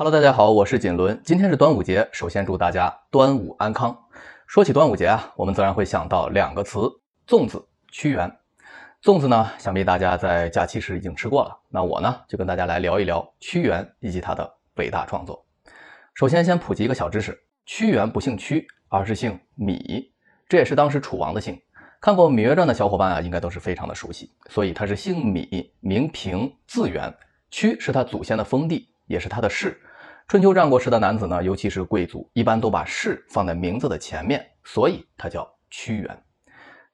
Hello，大家好，我是锦纶。今天是端午节，首先祝大家端午安康。说起端午节啊，我们自然会想到两个词：粽子、屈原。粽子呢，想必大家在假期时已经吃过了。那我呢，就跟大家来聊一聊屈原以及他的伟大创作。首先，先普及一个小知识：屈原不姓屈，而是姓芈，这也是当时楚王的姓。看过《芈月传》的小伙伴啊，应该都是非常的熟悉。所以他是姓芈，名平，字元。屈是他祖先的封地，也是他的氏。春秋战国时的男子呢，尤其是贵族，一般都把氏放在名字的前面，所以他叫屈原。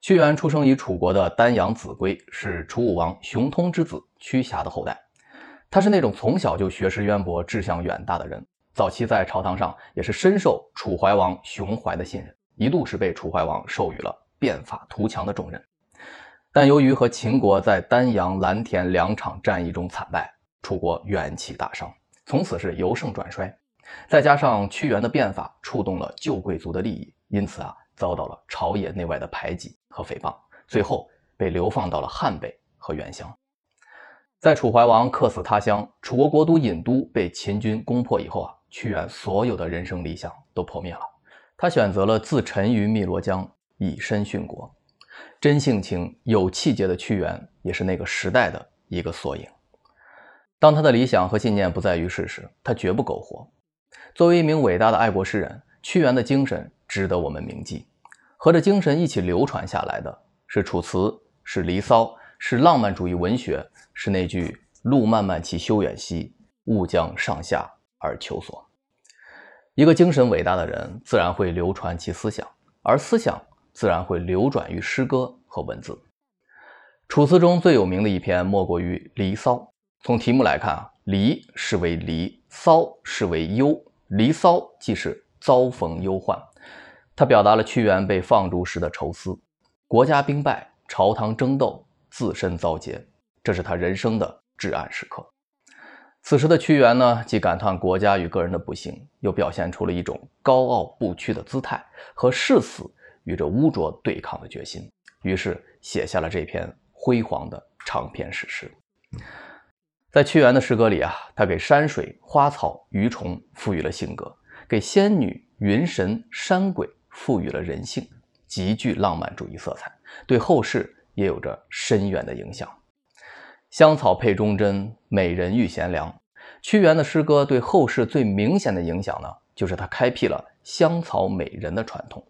屈原出生于楚国的丹阳子规，是楚武王熊通之子屈瑕的后代。他是那种从小就学识渊博、志向远大的人。早期在朝堂上也是深受楚怀王熊怀的信任，一度是被楚怀王授予了变法图强的重任。但由于和秦国在丹阳、蓝田两场战役中惨败，楚国元气大伤。从此是由盛转衰，再加上屈原的变法触动了旧贵族的利益，因此啊遭到了朝野内外的排挤和诽谤，最后被流放到了汉北和原乡。在楚怀王客死他乡，楚国国都郢都被秦军攻破以后啊，屈原所有的人生理想都破灭了，他选择了自沉于汨罗江，以身殉国。真性情、有气节的屈原，也是那个时代的一个缩影。当他的理想和信念不在于世时，他绝不苟活。作为一名伟大的爱国诗人，屈原的精神值得我们铭记。和着精神一起流传下来的是《楚辞》，是《离骚》，是浪漫主义文学，是那句“路漫漫其修远兮，吾将上下而求索”。一个精神伟大的人，自然会流传其思想，而思想自然会流转于诗歌和文字。《楚辞》中最有名的一篇，莫过于《离骚》。从题目来看啊，离是为离，骚是为忧，离骚即是遭逢忧患。它表达了屈原被放逐时的愁思，国家兵败，朝堂争斗，自身遭劫，这是他人生的至暗时刻。此时的屈原呢，既感叹国家与个人的不幸，又表现出了一种高傲不屈的姿态和誓死与这污浊对抗的决心，于是写下了这篇辉煌的长篇史诗。在屈原的诗歌里啊，他给山水、花草、鱼虫赋予了性格，给仙女、云神、山鬼赋予了人性，极具浪漫主义色彩，对后世也有着深远的影响。香草配忠贞，美人遇贤良。屈原的诗歌对后世最明显的影响呢，就是他开辟了香草美人的传统。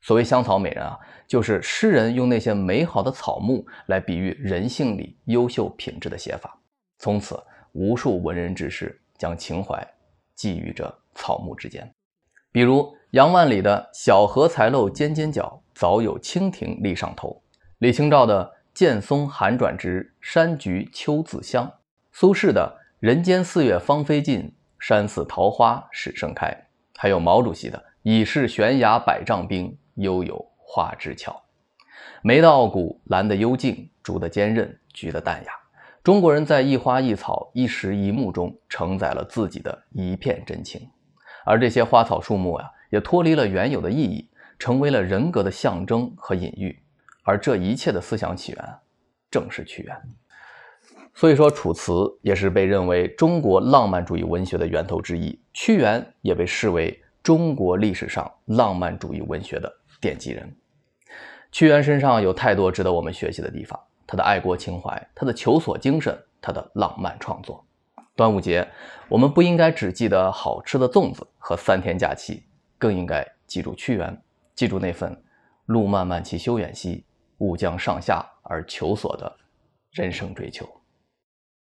所谓香草美人啊，就是诗人用那些美好的草木来比喻人性里优秀品质的写法。从此，无数文人志士将情怀寄予着草木之间。比如杨万里的“小荷才露尖尖角，早有蜻蜓立上头”，李清照的“剑松寒转直，山菊秋自香”，苏轼的“人间四月芳菲尽，山寺桃花始盛开”，还有毛主席的“已是悬崖百丈冰，犹有花枝俏”。梅的傲骨，兰的幽静，竹的坚韧，菊的淡雅。中国人在一花一草、一石一木中承载了自己的一片真情，而这些花草树木呀，也脱离了原有的意义，成为了人格的象征和隐喻。而这一切的思想起源，正是屈原。所以说，《楚辞》也是被认为中国浪漫主义文学的源头之一，屈原也被视为中国历史上浪漫主义文学的奠基人。屈原身上有太多值得我们学习的地方。他的爱国情怀，他的求索精神，他的浪漫创作。端午节，我们不应该只记得好吃的粽子和三天假期，更应该记住屈原，记住那份“路漫漫其修远兮，吾将上下而求索”的人生追求。